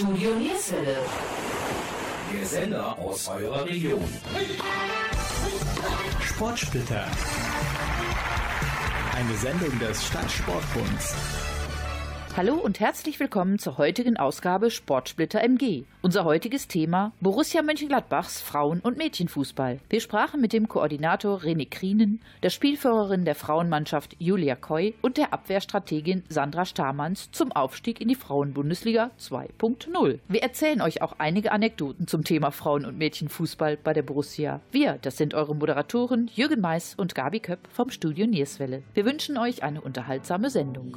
Studio Nierswelle. Der Sender aus eurer Region. Sportsplitter. Eine Sendung des Stadtsportbunds. Hallo und herzlich willkommen zur heutigen Ausgabe Sportsplitter MG. Unser heutiges Thema Borussia Mönchengladbachs Frauen- und Mädchenfußball. Wir sprachen mit dem Koordinator René Krienen, der Spielführerin der Frauenmannschaft Julia Koy und der Abwehrstrategin Sandra Stamanns zum Aufstieg in die Frauenbundesliga 2.0. Wir erzählen euch auch einige Anekdoten zum Thema Frauen- und Mädchenfußball bei der Borussia. Wir, das sind eure Moderatoren Jürgen Mais und Gabi Köpp vom Studio Nierswelle. Wir wünschen euch eine unterhaltsame Sendung.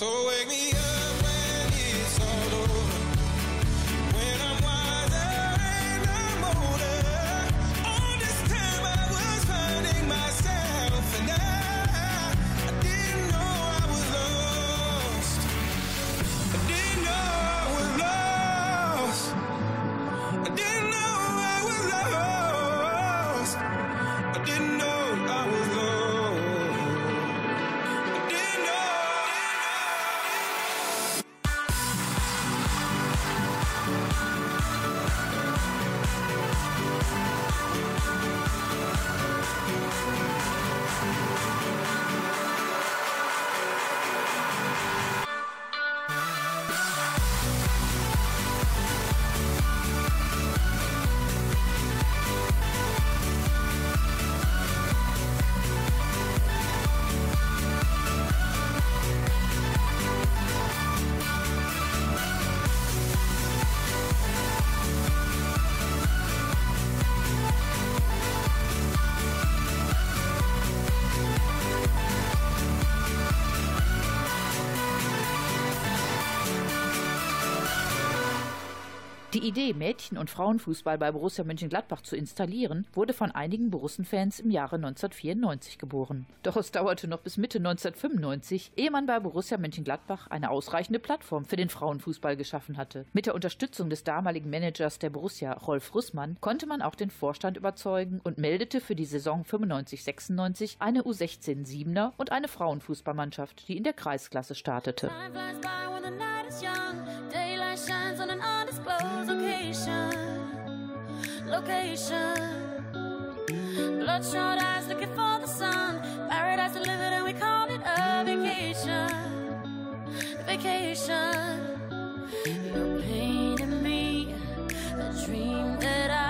So wake me Die Idee, Mädchen- und Frauenfußball bei Borussia Mönchengladbach zu installieren, wurde von einigen Borussen-Fans im Jahre 1994 geboren. Doch es dauerte noch bis Mitte 1995, ehe man bei Borussia Mönchengladbach eine ausreichende Plattform für den Frauenfußball geschaffen hatte. Mit der Unterstützung des damaligen Managers der Borussia, Rolf Russmann, konnte man auch den Vorstand überzeugen und meldete für die Saison 95-96 eine U16-7er und eine Frauenfußballmannschaft, die in der Kreisklasse startete. Time flies by when the night is young. Shines on an undisclosed location. Location. Bloodshot eyes looking for the sun. Paradise delivered, and we call it a vacation. Vacation. You're painting me a dream that I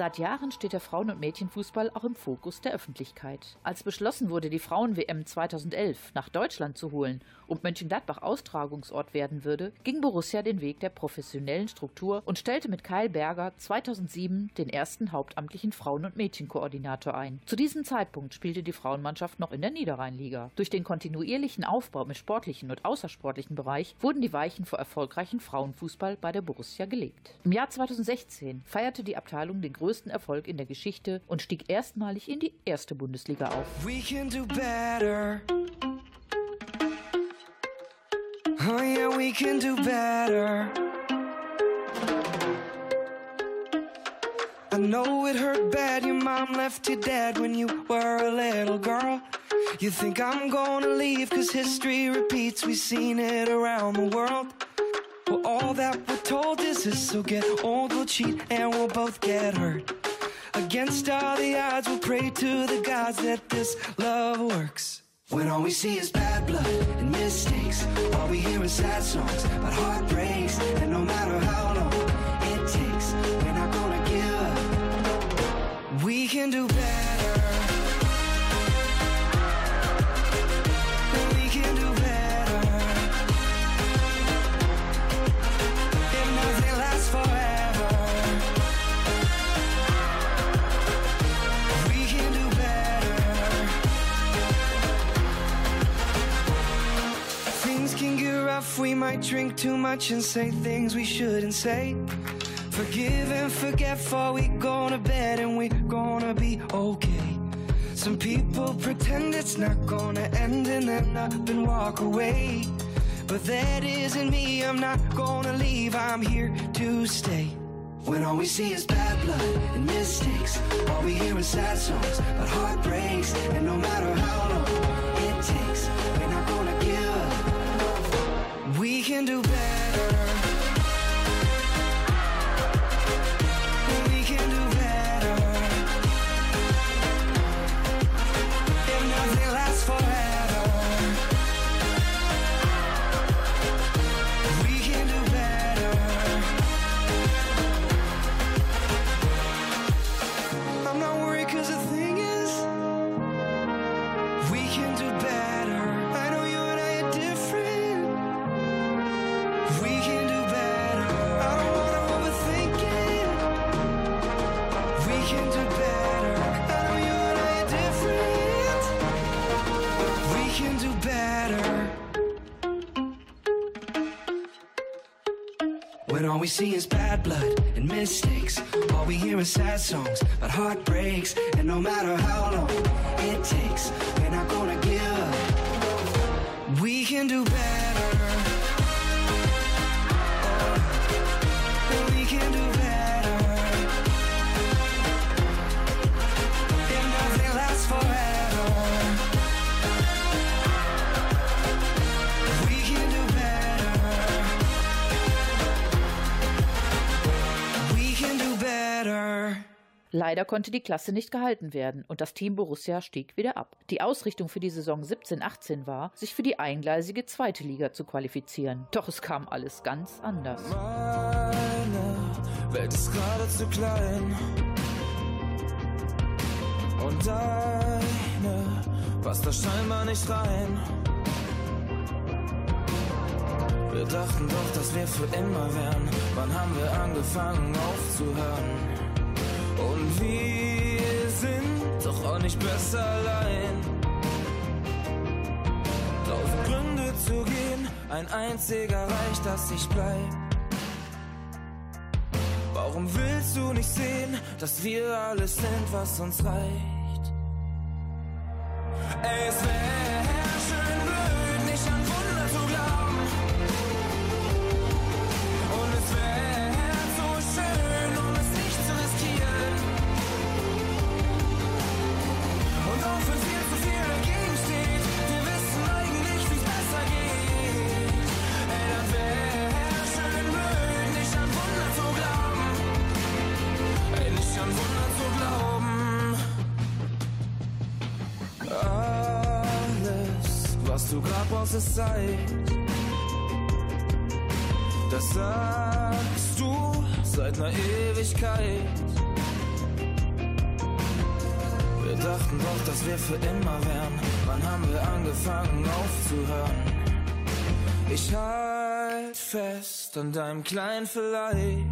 Seit Jahren steht der Frauen- und Mädchenfußball auch im Fokus der Öffentlichkeit. Als beschlossen wurde, die Frauen-WM 2011 nach Deutschland zu holen und Mönchengladbach Austragungsort werden würde, ging Borussia den Weg der professionellen Struktur und stellte mit Kyle Berger 2007 den ersten hauptamtlichen Frauen- und Mädchenkoordinator ein. Zu diesem Zeitpunkt spielte die Frauenmannschaft noch in der Niederrheinliga. Durch den kontinuierlichen Aufbau im sportlichen und außersportlichen Bereich wurden die Weichen für erfolgreichen Frauenfußball bei der Borussia gelegt. Im Jahr 2016 feierte die Abteilung den größten Erfolg in der Geschichte und stieg erstmalig in die erste Bundesliga auf. We can do better. Oh, yeah, we can do better. I know it hurt bad. Your mom left you dead when you were a little girl. You think I'm gonna leave cause history repeats. We've seen it around the world. Well, all that we're told is this. So get old, we'll cheat, and we'll both get hurt. Against all the odds, we'll pray to the gods that this love works. When all we see is bad blood and mistakes, all we hear is sad songs about heartbreaks. And no matter how long it takes, we're not gonna give up. We can do better. Drink too much and say things we shouldn't say. Forgive and forget before we go to bed and we're gonna be okay. Some people pretend it's not gonna end and then up and walk away. But that isn't me, I'm not gonna leave, I'm here to stay. When all we see is bad blood and mistakes, all we hear is sad songs about heartbreaks. And no matter how long it takes, We can do better. Sad songs about heartbreaks. And no matter how long it takes, we're not gonna give up. We can do better. Leider konnte die Klasse nicht gehalten werden und das Team Borussia stieg wieder ab. Die Ausrichtung für die Saison 17-18 war, sich für die eingleisige zweite Liga zu qualifizieren. Doch es kam alles ganz anders. Meine Welt ist gerade zu klein. Und deine passt da scheinbar nicht rein. Wir dachten doch, dass wir für immer wären. Wann haben wir angefangen aufzuhören? Und wir sind doch auch nicht besser allein. Tausend Gründe zu gehen, ein einziger reicht, dass ich bleib. Warum willst du nicht sehen, dass wir alles sind, was uns reicht? Es wäre schön blöd, nicht an Grad brauchst, ist Zeit. Das sagst du seit ner Ewigkeit. Wir dachten doch, dass wir für immer wären. Wann haben wir angefangen aufzuhören? Ich halt fest an deinem kleinen Vielleicht.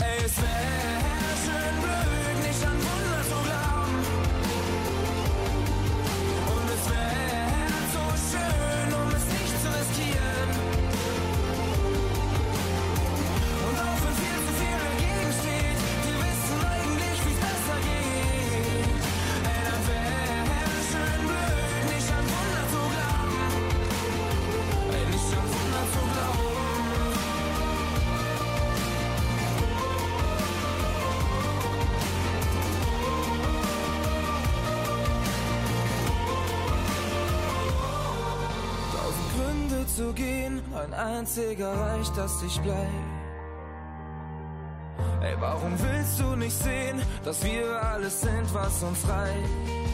Ey, es wär ein einziger reicht, dass ich bleib. Ey, warum willst du nicht sehen, dass wir alles sind, was uns reicht?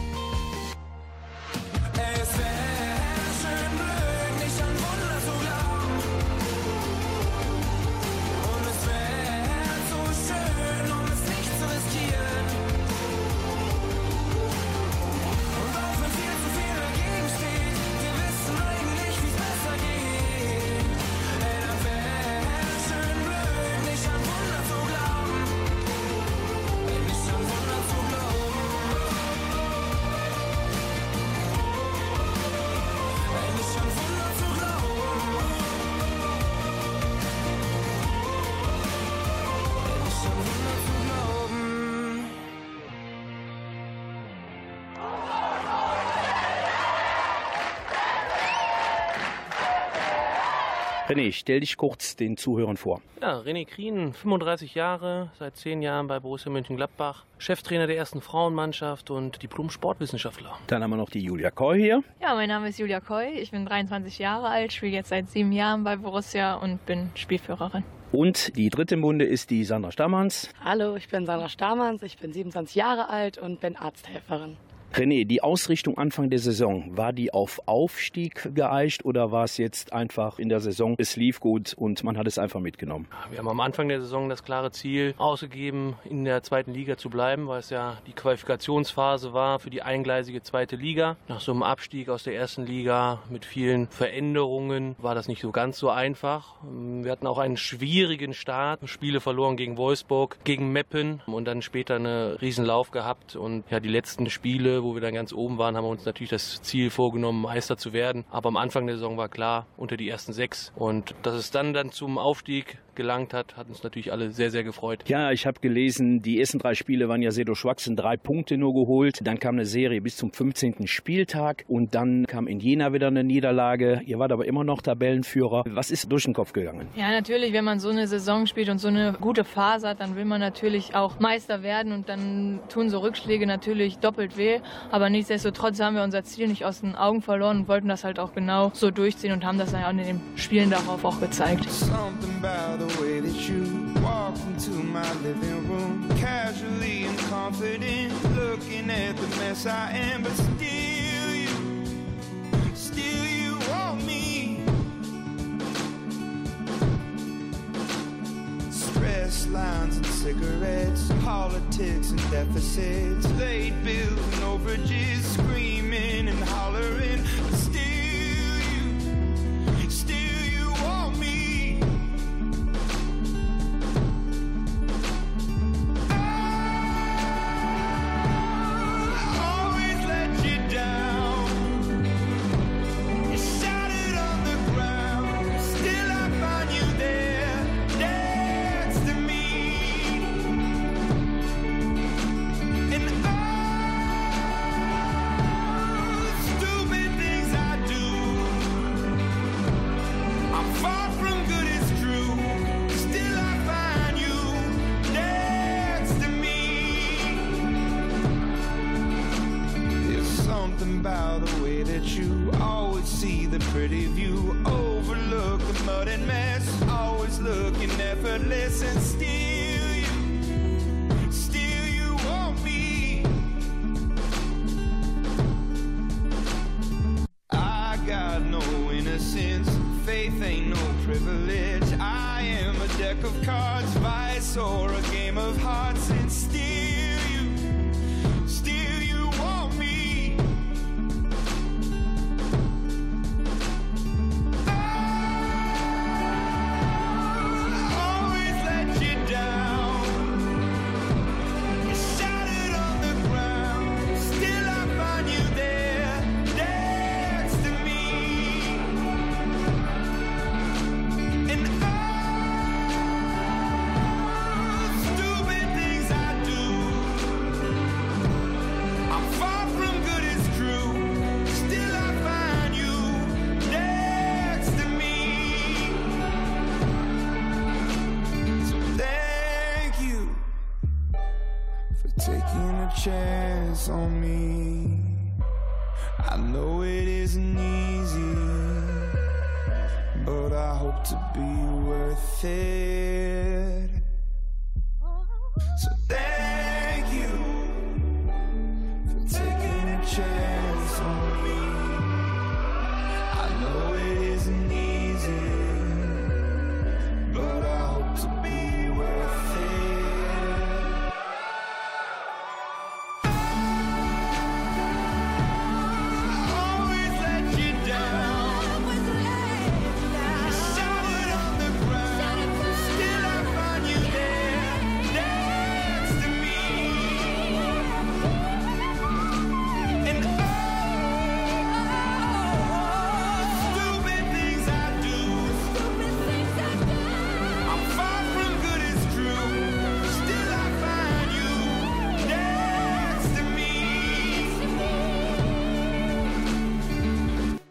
René, stell dich kurz den Zuhörern vor. Ja, René Krien, 35 Jahre, seit 10 Jahren bei Borussia Mönchengladbach, Cheftrainer der ersten Frauenmannschaft und Diplom-Sportwissenschaftler. Dann haben wir noch die Julia Koy hier. Ja, mein Name ist Julia Koy, ich bin 23 Jahre alt, spiele jetzt seit sieben Jahren bei Borussia und bin Spielführerin. Und die dritte im Bunde ist die Sandra Stammanns. Hallo, ich bin Sandra Stamanns, ich bin 27 Jahre alt und bin Arzthelferin. René, die Ausrichtung Anfang der Saison, war die auf Aufstieg geeicht oder war es jetzt einfach in der Saison, es lief gut und man hat es einfach mitgenommen? Wir haben am Anfang der Saison das klare Ziel ausgegeben, in der zweiten Liga zu bleiben, weil es ja die Qualifikationsphase war für die eingleisige zweite Liga. Nach so einem Abstieg aus der ersten Liga mit vielen Veränderungen war das nicht so ganz so einfach. Wir hatten auch einen schwierigen Start, Spiele verloren gegen Wolfsburg, gegen Meppen und dann später einen Riesenlauf gehabt und ja, die letzten Spiele, wo wir dann ganz oben waren, haben wir uns natürlich das Ziel vorgenommen, Meister zu werden. Aber am Anfang der Saison war klar, unter die ersten sechs. Und dass es dann, dann zum Aufstieg gelangt hat, hat uns natürlich alle sehr, sehr gefreut. Ja, ich habe gelesen, die ersten drei Spiele waren ja sehr durchwachsen, drei Punkte nur geholt. Dann kam eine Serie bis zum 15. Spieltag und dann kam in Jena wieder eine Niederlage. Ihr wart aber immer noch Tabellenführer. Was ist durch den Kopf gegangen? Ja, natürlich, wenn man so eine Saison spielt und so eine gute Phase hat, dann will man natürlich auch Meister werden und dann tun so Rückschläge natürlich doppelt weh. Aber nichtsdestotrotz haben wir unser Ziel nicht aus den Augen verloren und wollten das halt auch genau so durchziehen und haben das dann auch in den Spielen darauf auch gezeigt. Something about the way that you walk into my living room, casually and confident, looking at the mess I am, but still you, still you want me. Stress lines and cigarettes, politics and deficits, late bills and overages, screaming and hollering, or a game of hearts,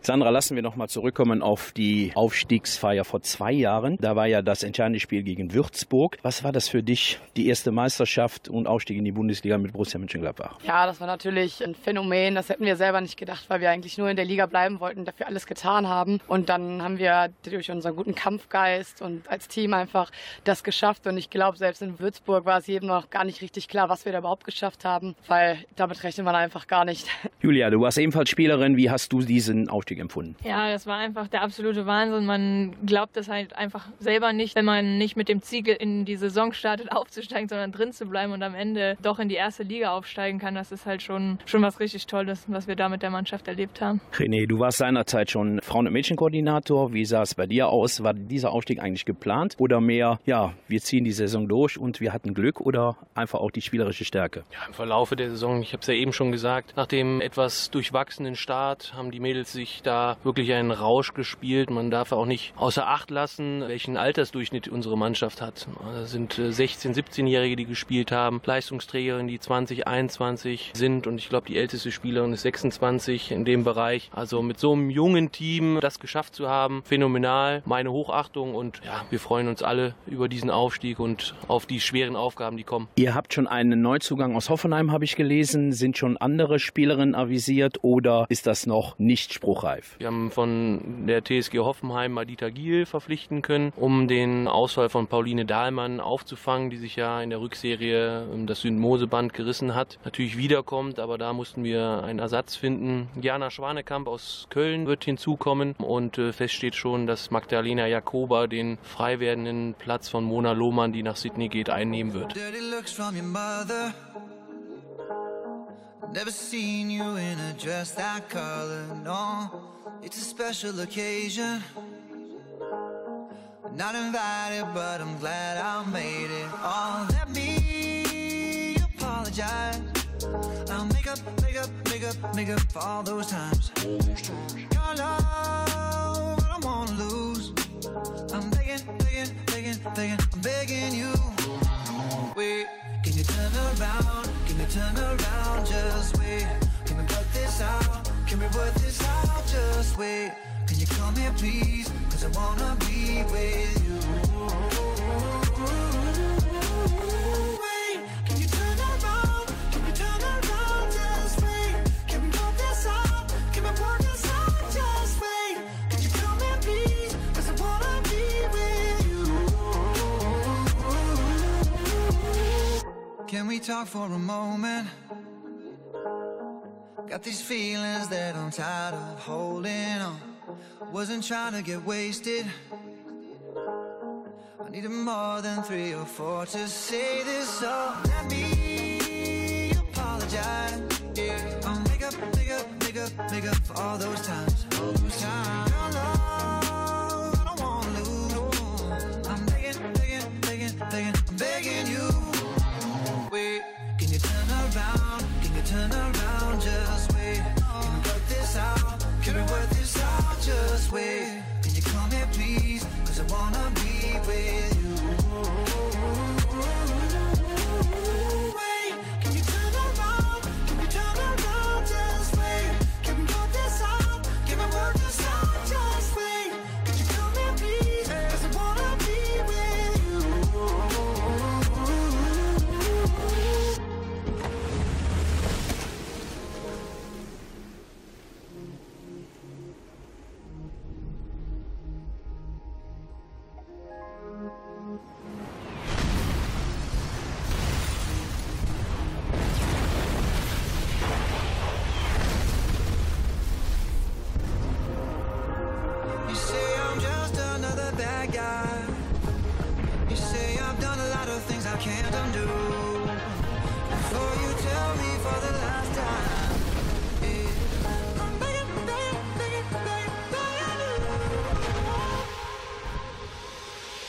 Sandra, lassen wir noch mal zurückkommen auf die Aufstiegsfeier vor zwei Jahren. Da war ja das entscheidende Spiel gegen Würzburg. Was war das für dich, die erste Meisterschaft und Aufstieg in die Bundesliga mit Borussia Mönchengladbach? Ja, das war natürlich ein Phänomen. Das hätten wir selber nicht gedacht, weil wir eigentlich nur in der Liga bleiben wollten, dafür alles getan haben. Und dann haben wir durch unseren guten Kampfgeist und als Team einfach das geschafft. Und ich glaube, selbst in Würzburg war es jedem noch gar nicht richtig klar, was wir da überhaupt geschafft haben, weil damit rechnet man einfach gar nicht. Julia, du warst ebenfalls Spielerin. Wie hast du diesen Aufstieg empfunden? Ja, das war einfach der absolute Wahnsinn. Man glaubt das halt einfach selber nicht, wenn man nicht mit dem Ziel in die Saison startet, aufzusteigen, sondern drin zu bleiben und am Ende doch in die erste Liga aufsteigen kann. Das ist halt schon, schon was richtig Tolles, was wir da mit der Mannschaft erlebt haben. René, du warst seinerzeit schon Frauen- und Mädchenkoordinator. Wie sah es bei dir aus? War dieser Aufstieg eigentlich geplant oder mehr, ja, wir ziehen die Saison durch und wir hatten Glück oder einfach auch die spielerische Stärke? Ja, im Verlaufe der Saison, ich habe es ja eben schon gesagt, nach dem etwas durchwachsenen Start haben die Mädels sich da wirklich einen Rausch gespielt. Man darf auch nicht außer Acht lassen, welchen Altersdurchschnitt unsere Mannschaft hat. Das sind 16-, 17-Jährige, die gespielt haben, Leistungsträgerinnen, die 20, 21 sind und ich glaube, die älteste Spielerin ist 26 in dem Bereich. Also mit so einem jungen Team das geschafft zu haben, phänomenal. Meine Hochachtung und ja, wir freuen uns alle über diesen Aufstieg und auf die schweren Aufgaben, die kommen. Ihr habt schon einen Neuzugang aus Hoffenheim, habe ich gelesen. Sind schon andere Spielerinnen avisiert oder ist das noch nicht spruchreif? Wir haben von der TSG Hoffenheim Madita Giel verpflichten können, um den Ausfall von Pauline Dahlmann aufzufangen, die sich ja in der Rückserie das Syndmoseband gerissen hat. Natürlich wiederkommt, aber da mussten wir einen Ersatz finden. Jana Schwanekamp aus Köln wird hinzukommen und äh, fest steht schon, dass Magdalena Jakoba den frei werdenden Platz von Mona Lohmann, die nach Sydney geht, einnehmen wird. Never seen you in a dress that color, no. It's a special occasion. Not invited, but I'm glad I made it. Oh, let me apologize. I'll make up, make up, make up, make up for all those times. Your love, I don't wanna lose. I'm begging, begging, begging, begging, I'm begging you. Wait, can you turn around? Can you turn around? Just wait. Can we work this out? Can we work this out? Just wait. Can you come here, please? Cause I wanna be with you. Can we talk for a moment? Got these feelings that I'm tired of holding on. Wasn't trying to get wasted. I needed more than three or four to say this, so let me apologize. Yeah, I'll make up, make up, make up, make up for all those times.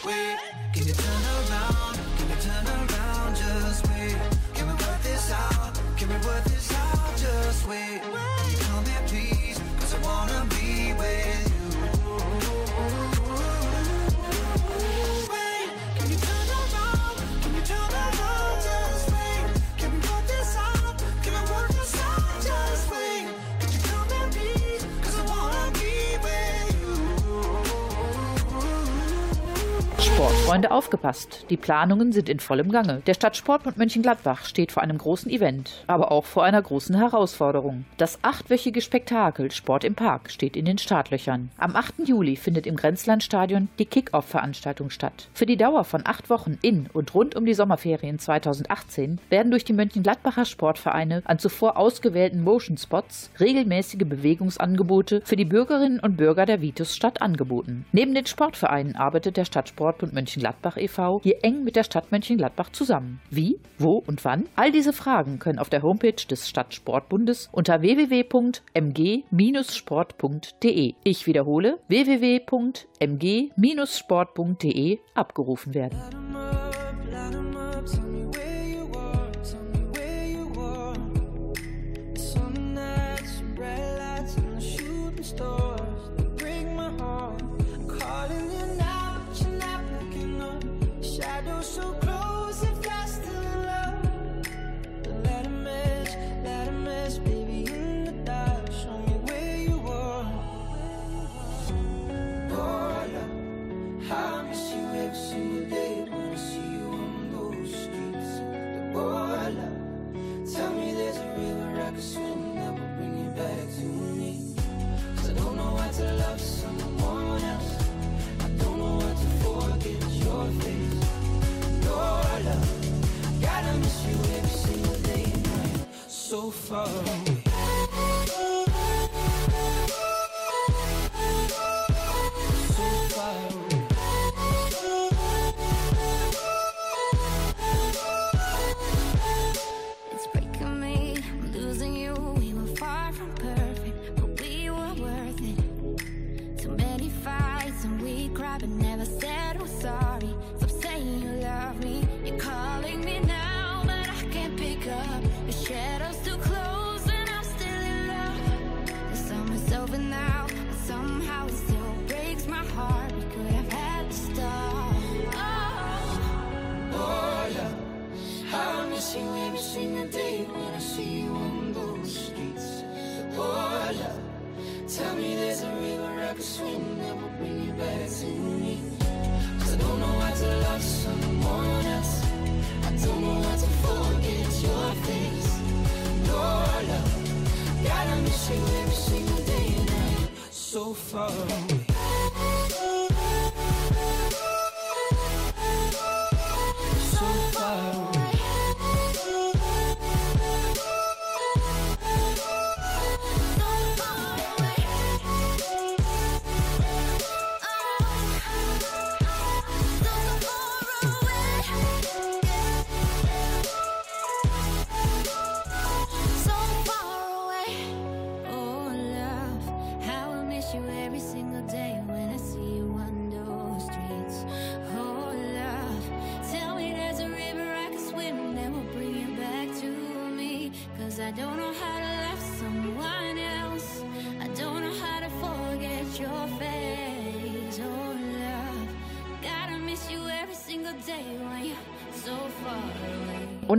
Wait, can you turn around? Can you turn around? Just wait. Can we work this out? Can we work this out? Just wait. Sportfreunde aufgepasst. Die Planungen sind in vollem Gange. Der Stadtsportbund Mönchengladbach steht vor einem großen Event, aber auch vor einer großen Herausforderung. Das achtwöchige Spektakel Sport im Park steht in den Startlöchern. Am 8. Juli findet im Grenzlandstadion die Kick-Off-Veranstaltung statt. Für die Dauer von acht Wochen in und rund um die Sommerferien 2018 werden durch die Mönchengladbacher Sportvereine an zuvor ausgewählten Motion Spots regelmäßige Bewegungsangebote für die Bürgerinnen und Bürger der Vitusstadt angeboten. Neben den Sportvereinen arbeitet der Stadtsportbund Mönchengladbach e.V. hier eng mit der Stadt Mönchengladbach zusammen. Wie, wo und wann? All diese Fragen können auf der Homepage des Stadtsportbundes unter www.mg-sport.de. Ich wiederhole www.mg-sport.de abgerufen werden.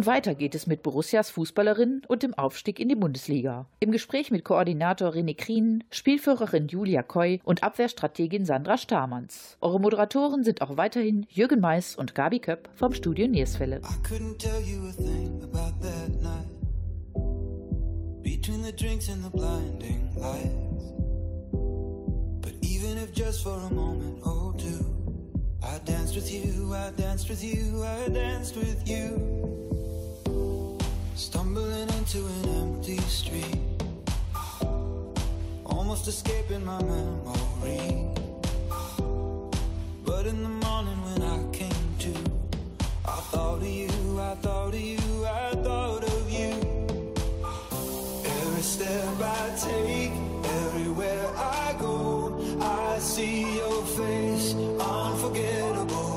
Und weiter geht es mit Borussias Fußballerinnen und dem Aufstieg in die Bundesliga. Im Gespräch mit Koordinator René Krien, Spielführerin Julia Koy und Abwehrstrategin Sandra Starmanns. Eure Moderatoren sind auch weiterhin Jürgen Mais und Gabi Köpp vom Studio night. Between the drinks and the blinding lights. But even if just for a moment or two, I danced with you, I danced with you, I danced with you. Stumbling into an empty street. Almost escaping my memory. But in the morning when I came to, I thought of you, I thought of you, I thought of you. Every step I take, everywhere I go, I see your face, unforgettable.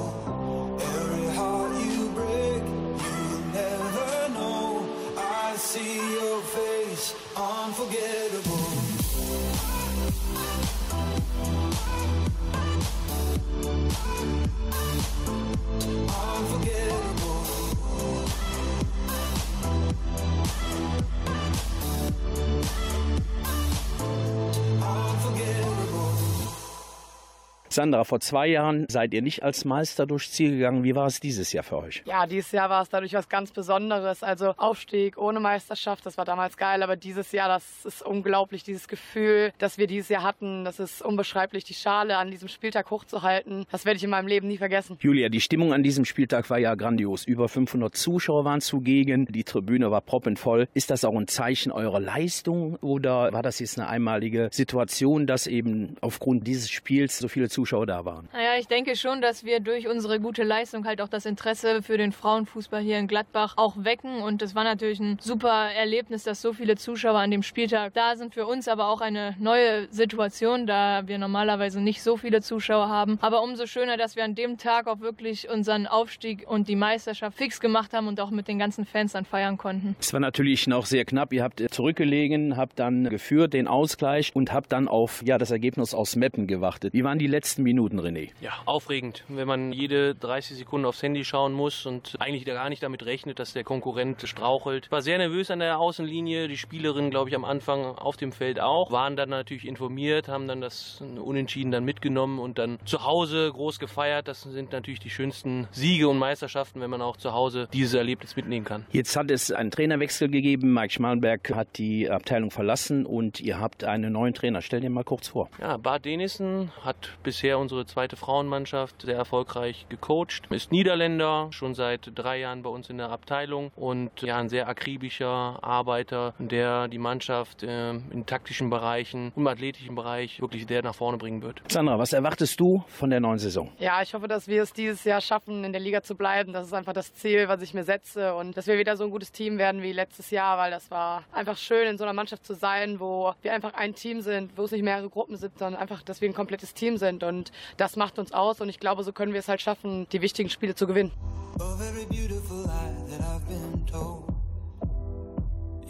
Sandra, vor zwei Jahren seid ihr nicht als Meister durchs Ziel gegangen. Wie war es dieses Jahr für euch? Ja, dieses Jahr war es dadurch was ganz Besonderes. Also Aufstieg ohne Meisterschaft, das war damals geil, aber dieses Jahr, das ist unglaublich, dieses Gefühl, das wir dieses Jahr hatten, das ist unbeschreiblich, die Schale an diesem Spieltag hochzuhalten. Das werde ich in meinem Leben nie vergessen. Julia, die Stimmung an diesem Spieltag war ja grandios. Über 500 Zuschauer waren zugegen, die Tribüne war proppenvoll. Ist das auch ein Zeichen eurer Leistung oder war das jetzt eine einmalige Situation, dass eben aufgrund dieses Spiels so viele Zuschauer da waren? Naja, ich denke schon, dass wir durch unsere gute Leistung halt auch das Interesse für den Frauenfußball hier in Gladbach auch wecken. Und es war natürlich ein super Erlebnis, dass so viele Zuschauer an dem Spieltag da sind. Für uns aber auch eine neue Situation, da wir normalerweise nicht so viele Zuschauer haben. Aber umso schöner, dass wir an dem Tag auch wirklich unseren Aufstieg und die Meisterschaft fix gemacht haben und auch mit den ganzen Fans dann feiern konnten. Es war natürlich noch sehr knapp. Ihr habt zurückgelegen, habt dann geführt den Ausgleich und habt dann auf ja, das Ergebnis aus Meppen gewartet. Wie waren die letzten Minuten, René? Ja, aufregend, wenn man jede 30 Sekunden aufs Handy schauen muss und eigentlich gar nicht damit rechnet, dass der Konkurrent strauchelt. War sehr nervös an der Außenlinie. Die Spielerinnen, glaube ich, am Anfang auf dem Feld auch. Waren dann natürlich informiert, haben dann das Unentschieden dann mitgenommen und dann zu Hause groß gefeiert. Das sind natürlich die schönsten Siege und Meisterschaften, wenn man auch zu Hause dieses Erlebnis mitnehmen kann. Jetzt hat es einen Trainerwechsel gegeben. Mike Schmalenberg hat die Abteilung verlassen und ihr habt einen neuen Trainer. Stell dir mal kurz vor. Ja, Bart Denissen hat bisher unsere zweite Frauenmannschaft sehr erfolgreich gecoacht. Ist Niederländer, schon seit drei Jahren bei uns in der Abteilung und ja, ein sehr akribischer Arbeiter, der die Mannschaft äh, in taktischen Bereichen, im athletischen Bereich wirklich sehr nach vorne bringen wird. Sandra, was erwartest du von der neuen Saison? Ja, ich hoffe, dass wir es dieses Jahr schaffen, in der Liga zu bleiben. Das ist einfach das Ziel, was ich mir setze. Und dass wir wieder so ein gutes Team werden wie letztes Jahr, weil das war einfach schön, in so einer Mannschaft zu sein, wo wir einfach ein Team sind, wo es nicht mehrere Gruppen sind, sondern einfach, dass wir ein komplettes Team sind. Und das macht uns aus. Und ich glaube, so können wir es halt schaffen, die wichtigen Spiele zu gewinnen.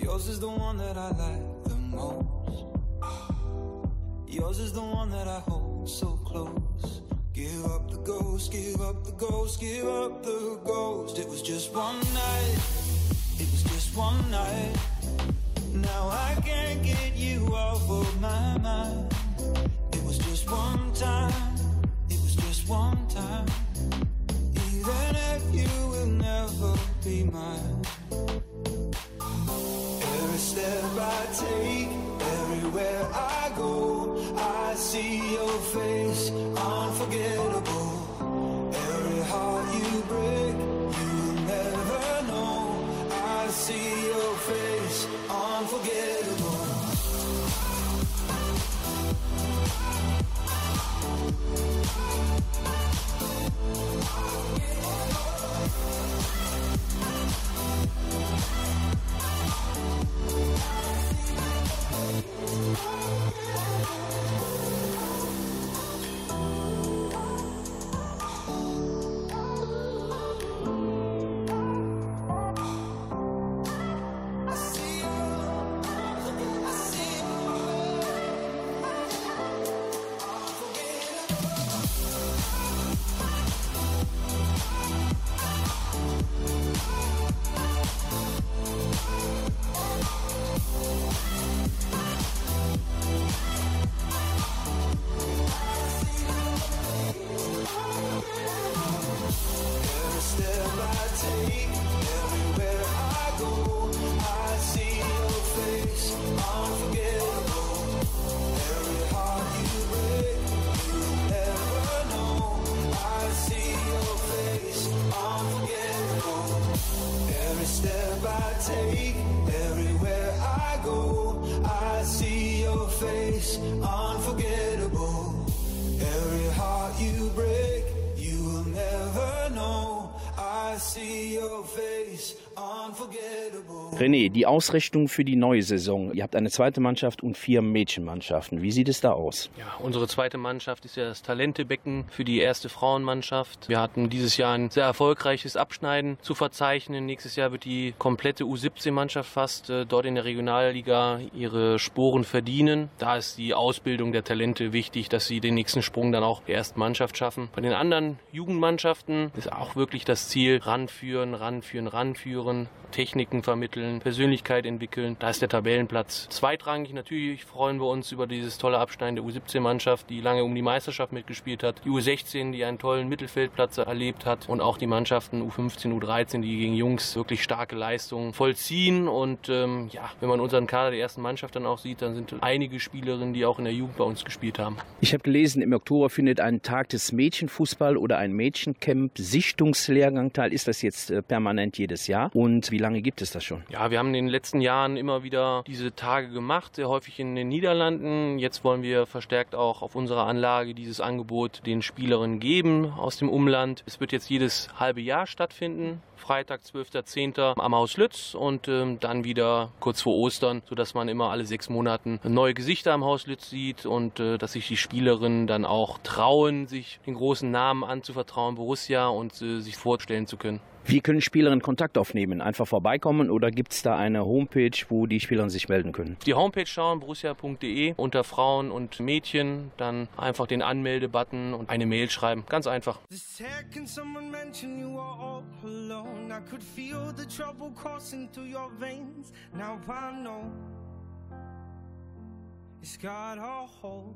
Yours is the one that I like the most. Yours is the one that I hold so close. Give up the ghost, give up the ghost, give up the ghost. It was just one night, it was just one night. Now I can't get you off of my mind. One time, it was just one time. Even if you will never be mine. Every step I take, everywhere I go, I see your face, unforgettable. Every heart you break, you'll never know. I see René, die Ausrichtung für die neue Saison. Ihr habt eine zweite Mannschaft und vier Mädchenmannschaften. Wie sieht es da aus? Ja, unsere zweite Mannschaft ist ja das Talentebecken für die erste Frauenmannschaft. Wir hatten dieses Jahr ein sehr erfolgreiches Abschneiden zu verzeichnen. Nächstes Jahr wird die komplette U17-Mannschaft fast äh, dort in der Regionalliga ihre Sporen verdienen. Da ist die Ausbildung der Talente wichtig, dass sie den nächsten Sprung dann auch der ersten Mannschaft schaffen. Bei den anderen Jugendmannschaften ist auch wirklich das Ziel, ranführen, ranführen, ranführen. Techniken vermitteln, Persönlichkeit entwickeln. Da ist der Tabellenplatz zweitrangig. Natürlich freuen wir uns über dieses tolle Abschneiden der U17-Mannschaft, die lange um die Meisterschaft mitgespielt hat. Die U16, die einen tollen Mittelfeldplatz erlebt hat. Und auch die Mannschaften U15, U13, die gegen Jungs wirklich starke Leistungen vollziehen. Und ähm, ja, wenn man unseren Kader der ersten Mannschaft dann auch sieht, dann sind einige Spielerinnen, die auch in der Jugend bei uns gespielt haben. Ich habe gelesen, im Oktober findet ein Tag des Mädchenfußball oder ein Mädchencamp Sichtungslehrgang teil. Ist das jetzt äh, permanent jedes Jahr? Und wie lange gibt es das schon? Ja, wir haben in den letzten Jahren immer wieder diese Tage gemacht, sehr häufig in den Niederlanden. Jetzt wollen wir verstärkt auch auf unserer Anlage dieses Angebot den Spielerinnen geben aus dem Umland. Es wird jetzt jedes halbe Jahr stattfinden. Freitag, 12.10. am Haus Lütz und ähm, dann wieder kurz vor Ostern, sodass man immer alle sechs Monate neue Gesichter am Haus Lütz sieht und äh, dass sich die Spielerinnen dann auch trauen, sich den großen Namen anzuvertrauen, Borussia und äh, sich vorstellen zu können. Wie können Spielerinnen Kontakt aufnehmen? Einfach vorbeikommen oder gibt es da eine Homepage, wo die Spielerinnen sich melden können? Die Homepage schauen, borussia.de, unter Frauen und Mädchen, dann einfach den Anmeldebutton und eine Mail schreiben. Ganz einfach. The second someone mentioned you were all alone, I could feel the trouble coursing through your veins. Now I know it's got a hold.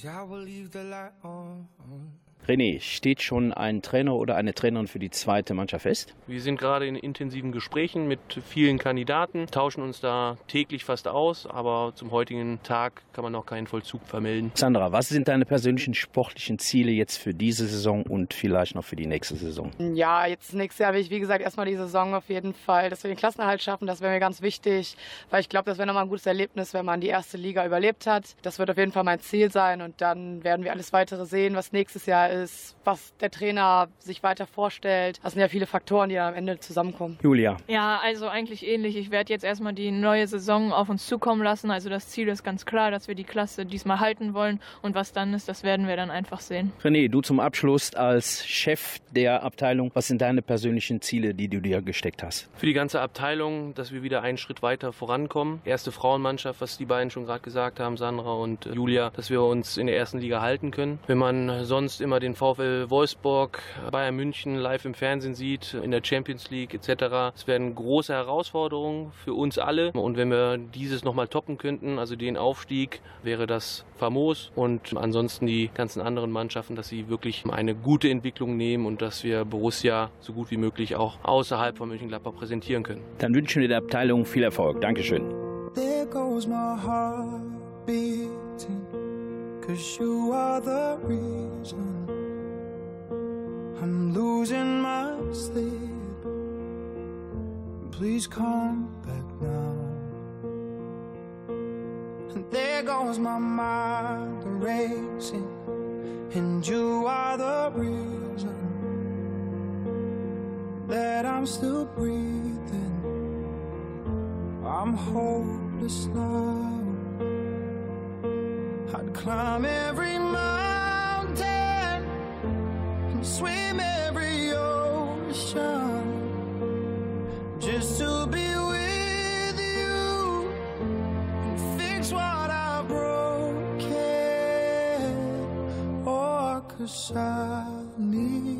Cause I will leave the light on. Oh. René, steht schon ein Trainer oder eine Trainerin für die zweite Mannschaft fest? Wir sind gerade in intensiven Gesprächen mit vielen Kandidaten, tauschen uns da täglich fast aus, aber zum heutigen Tag kann man noch keinen Vollzug vermelden. Sandra, was sind deine persönlichen sportlichen Ziele jetzt für diese Saison und vielleicht noch für die nächste Saison? Ja, jetzt nächstes Jahr will ich, wie gesagt, erstmal die Saison auf jeden Fall, dass wir den Klassenerhalt schaffen, das wäre mir ganz wichtig, weil ich glaube, das wäre nochmal ein gutes Erlebnis, wenn man die erste Liga überlebt hat. Das wird auf jeden Fall mein Ziel sein und dann werden wir alles weitere sehen, was nächstes Jahr ist. Ist, was der Trainer sich weiter vorstellt. Das sind ja viele Faktoren, die am Ende zusammenkommen. Julia. Ja, also eigentlich ähnlich. Ich werde jetzt erstmal die neue Saison auf uns zukommen lassen. Also das Ziel ist ganz klar, dass wir die Klasse diesmal halten wollen. Und was dann ist, das werden wir dann einfach sehen. René, du zum Abschluss als Chef der Abteilung. Was sind deine persönlichen Ziele, die du dir gesteckt hast? Für die ganze Abteilung, dass wir wieder einen Schritt weiter vorankommen. Erste Frauenmannschaft, was die beiden schon gerade gesagt haben, Sandra und Julia, dass wir uns in der ersten Liga halten können. Wenn man sonst immer den VfL Wolfsburg, Bayern München live im Fernsehen sieht, in der Champions League etc., es werden große Herausforderungen für uns alle. Und wenn wir dieses nochmal toppen könnten, also den Aufstieg, wäre das famos. Und ansonsten die ganzen anderen Mannschaften, dass sie wirklich eine gute Entwicklung nehmen und dass wir Borussia so gut wie möglich auch außerhalb von Mönchengladbach präsentieren können. Dann wünschen wir der Abteilung viel Erfolg. Dankeschön. There goes my heart beating. Cause you are the reason I'm losing my sleep. Please come back now. And there goes my mind racing. And you are the reason that I'm still breathing. I'm hopeless now. I'd climb every mountain swim every ocean just to be with you and fix what I broken. Oh, cause I need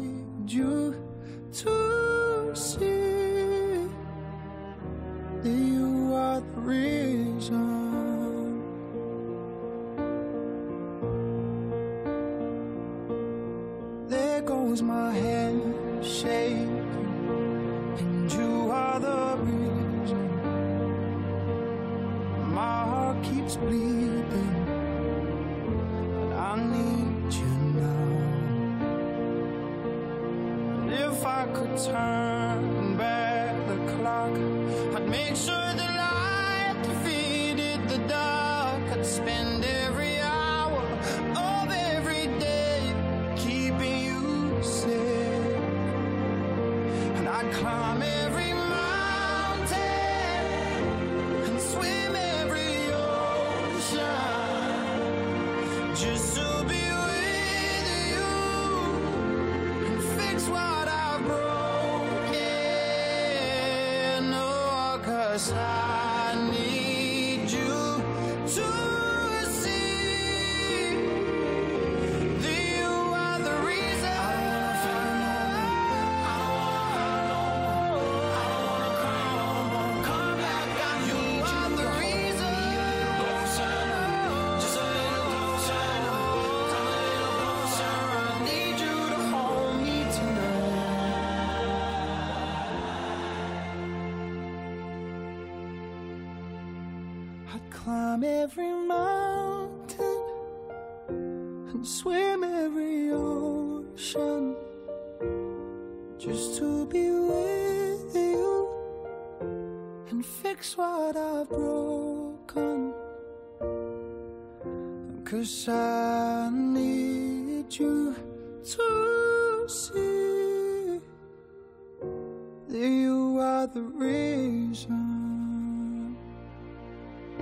climb every mountain and swim every ocean just to be with you and fix what I've broken. Cause I need you to see that you are the reason.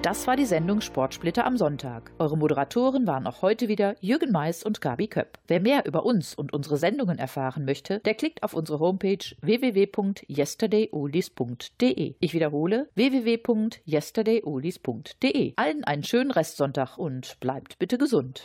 Das war die Sendung Sportsplitter am Sonntag. Eure Moderatoren waren auch heute wieder Jürgen Mais und Gabi Köpp. Wer mehr über uns und unsere Sendungen erfahren möchte, der klickt auf unsere Homepage www.yesterdayoldies.de. Ich wiederhole www.yesterdayoldies.de. Allen einen schönen Restsonntag und bleibt bitte gesund.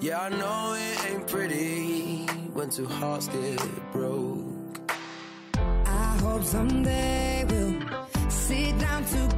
Yeah, I know it ain't pretty when two hearts get broke. I hope someday we'll sit down together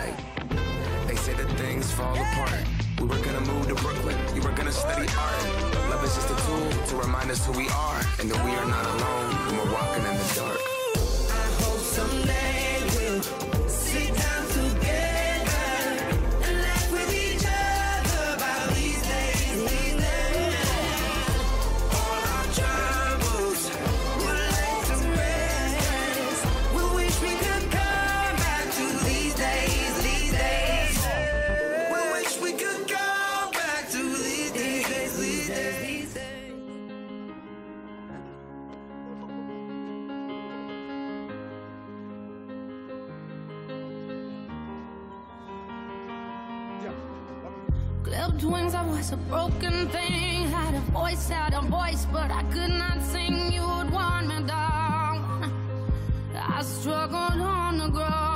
Things fall apart. We were gonna move to Brooklyn, you were gonna study art. Love is just a tool to remind us who we are and that we are not alone when we're walking in the dark. I hope someday I struggled on the ground.